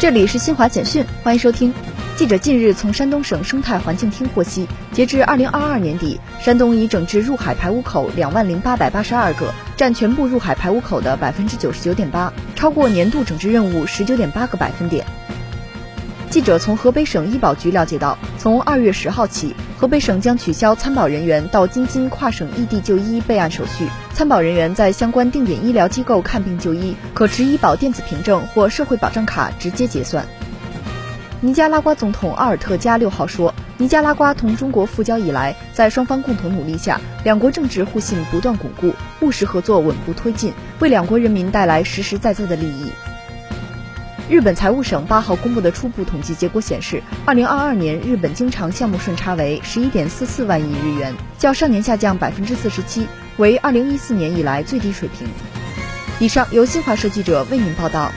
这里是新华简讯，欢迎收听。记者近日从山东省生态环境厅获悉，截至二零二二年底，山东已整治入海排污口两万零八百八十二个，占全部入海排污口的百分之九十九点八，超过年度整治任务十九点八个百分点。记者从河北省医保局了解到，从二月十号起，河北省将取消参保人员到京津跨省异地就医备案手续。参保人员在相关定点医疗机构看病就医，可持医保电子凭证或社会保障卡直接结算。尼加拉瓜总统奥尔特加六号说，尼加拉瓜同中国复交以来，在双方共同努力下，两国政治互信不断巩固，务实合作稳步推进，为两国人民带来实实在在的利益。日本财务省八号公布的初步统计结果显示，二零二二年日本经常项目顺差为十一点四四万亿日元，较上年下降百分之四十七，为二零一四年以来最低水平。以上由新华社记者为您报道。